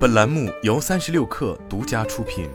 本栏目由三十六氪独家出品。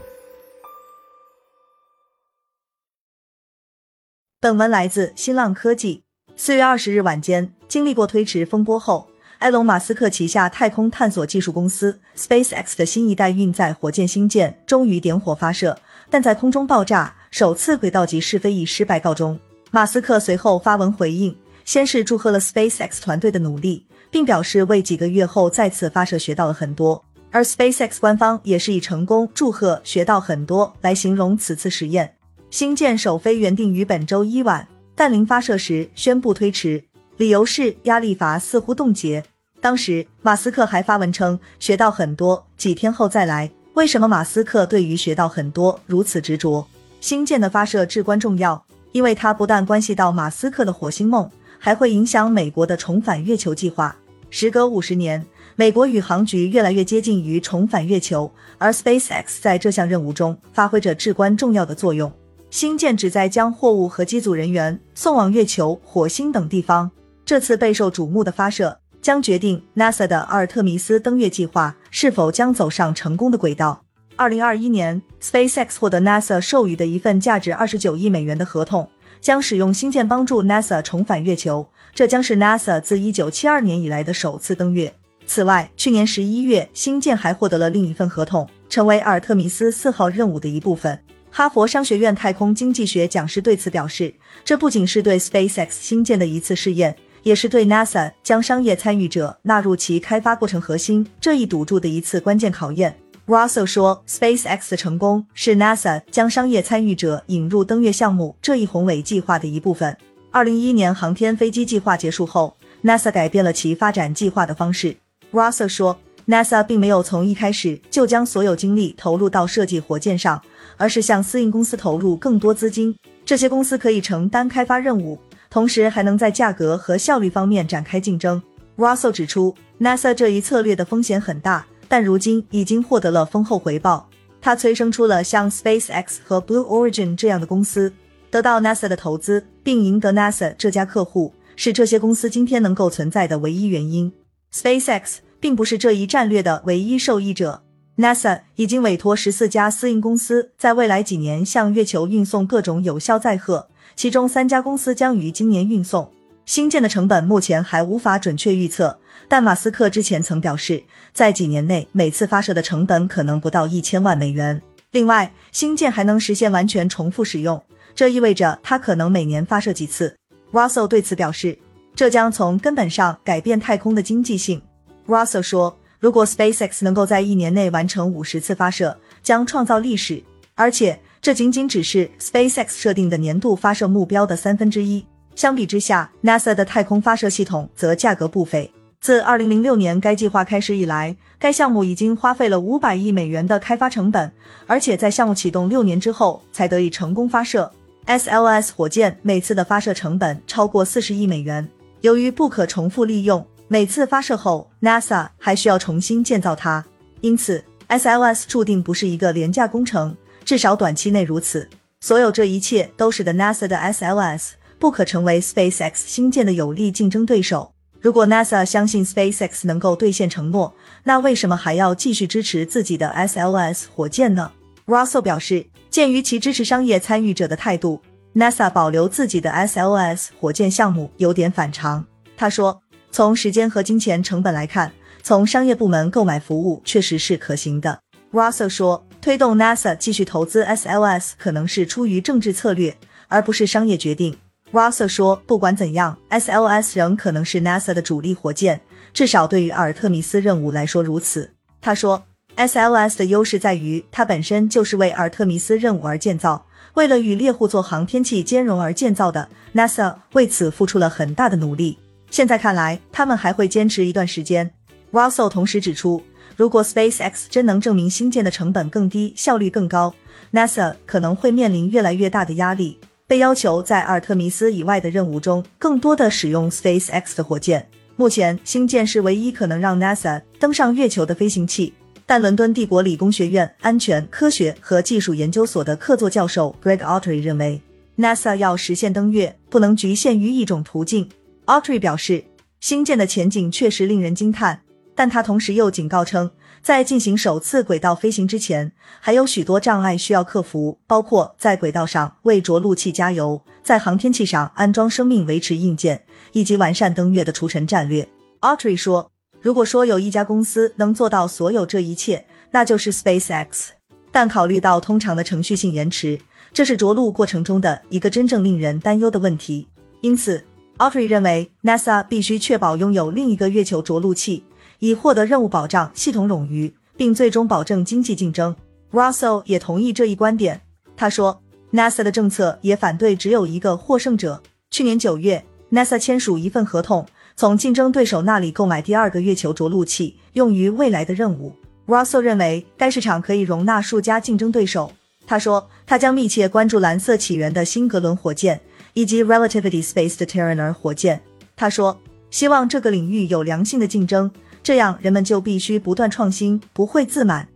本文来自新浪科技。四月二十日晚间，经历过推迟风波后，埃隆·马斯克旗下太空探索技术公司 SpaceX 的新一代运载火箭星舰终于点火发射，但在空中爆炸，首次轨道级试飞以失败告终。马斯克随后发文回应，先是祝贺了 SpaceX 团队的努力，并表示为几个月后再次发射学到了很多。而 SpaceX 官方也是以成功、祝贺、学到很多来形容此次实验。星舰首飞原定于本周一晚，但临发射时宣布推迟，理由是压力阀似乎冻结。当时马斯克还发文称学到很多，几天后再来。为什么马斯克对于学到很多如此执着？星舰的发射至关重要，因为它不但关系到马斯克的火星梦，还会影响美国的重返月球计划。时隔五十年。美国宇航局越来越接近于重返月球，而 SpaceX 在这项任务中发挥着至关重要的作用。星舰旨在将货物和机组人员送往月球、火星等地方。这次备受瞩目的发射将决定 NASA 的阿尔特弥斯登月计划是否将走上成功的轨道。二零二一年，SpaceX 获得 NASA 授予的一份价值二十九亿美元的合同，将使用星舰帮助 NASA 重返月球。这将是 NASA 自一九七二年以来的首次登月。此外，去年十一月，星舰还获得了另一份合同，成为阿尔特弥斯四号任务的一部分。哈佛商学院太空经济学讲师对此表示，这不仅是对 SpaceX 星舰的一次试验，也是对 NASA 将商业参与者纳入其开发过程核心这一赌注的一次关键考验。Russell 说，SpaceX 的成功是 NASA 将商业参与者引入登月项目这一宏伟计划的一部分。二零一一年航天飞机计划结束后，NASA 改变了其发展计划的方式。Russell 说，NASA 并没有从一开始就将所有精力投入到设计火箭上，而是向私营公司投入更多资金。这些公司可以承担开发任务，同时还能在价格和效率方面展开竞争。Russell 指出，NASA 这一策略的风险很大，但如今已经获得了丰厚回报。它催生出了像 SpaceX 和 Blue Origin 这样的公司，得到 NASA 的投资，并赢得 NASA 这家客户，是这些公司今天能够存在的唯一原因。SpaceX。并不是这一战略的唯一受益者。NASA 已经委托十四家私营公司，在未来几年向月球运送各种有效载荷，其中三家公司将于今年运送。新建的成本目前还无法准确预测，但马斯克之前曾表示，在几年内每次发射的成本可能不到一千万美元。另外，新建还能实现完全重复使用，这意味着它可能每年发射几次。Russell 对此表示，这将从根本上改变太空的经济性。Russell 说：“如果 SpaceX 能够在一年内完成五十次发射，将创造历史。而且这仅仅只是 SpaceX 设定的年度发射目标的三分之一。相比之下，NASA 的太空发射系统则价格不菲。自2006年该计划开始以来，该项目已经花费了五百亿美元的开发成本，而且在项目启动六年之后才得以成功发射。SLS 火箭每次的发射成本超过四十亿美元。由于不可重复利用。”每次发射后，NASA 还需要重新建造它，因此 SLS 注定不是一个廉价工程，至少短期内如此。所有这一切都使得 NASA 的 SLS 不可成为 SpaceX 新建的有力竞争对手。如果 NASA 相信 SpaceX 能够兑现承诺，那为什么还要继续支持自己的 SLS 火箭呢？Russell 表示，鉴于其支持商业参与者的态度，NASA 保留自己的 SLS 火箭项目有点反常。他说。从时间和金钱成本来看，从商业部门购买服务确实是可行的。Russell 说，推动 NASA 继续投资 SLS 可能是出于政治策略，而不是商业决定。Russell 说，不管怎样，SLS 仍可能是 NASA 的主力火箭，至少对于阿尔特弥斯任务来说如此。他说，SLS 的优势在于它本身就是为阿尔特弥斯任务而建造，为了与猎户座航天器兼容而建造的。NASA 为此付出了很大的努力。现在看来，他们还会坚持一段时间。Russell 同时指出，如果 SpaceX 真能证明新建的成本更低、效率更高，NASA 可能会面临越来越大的压力，被要求在阿尔特弥斯以外的任务中更多的使用 SpaceX 的火箭。目前，星舰是唯一可能让 NASA 登上月球的飞行器。但伦敦帝国理工学院安全科学和技术研究所的客座教授 Greg Autry 认为，NASA 要实现登月，不能局限于一种途径。Autry 表示，星舰的前景确实令人惊叹，但他同时又警告称在进行首次轨道飞行之前，还有许多障碍需要克服，包括在轨道上为着陆器加油，在航天器上安装生命维持硬件，以及完善登月的除尘战略。Autry 说：“如果说有一家公司能做到所有这一切，那就是 SpaceX。但考虑到通常的程序性延迟，这是着陆过程中的一个真正令人担忧的问题。因此，Autry 认为 NASA 必须确保拥有另一个月球着陆器。”以获得任务保障系统冗余，并最终保证经济竞争。Russell 也同意这一观点。他说，NASA 的政策也反对只有一个获胜者。去年九月，NASA 签署一份合同，从竞争对手那里购买第二个月球着陆器，用于未来的任务。Russell 认为该市场可以容纳数家竞争对手。他说，他将密切关注蓝色起源的新格伦火箭以及 Relativity Space 的 Terraner 火箭。他说，希望这个领域有良性的竞争。这样，人们就必须不断创新，不会自满。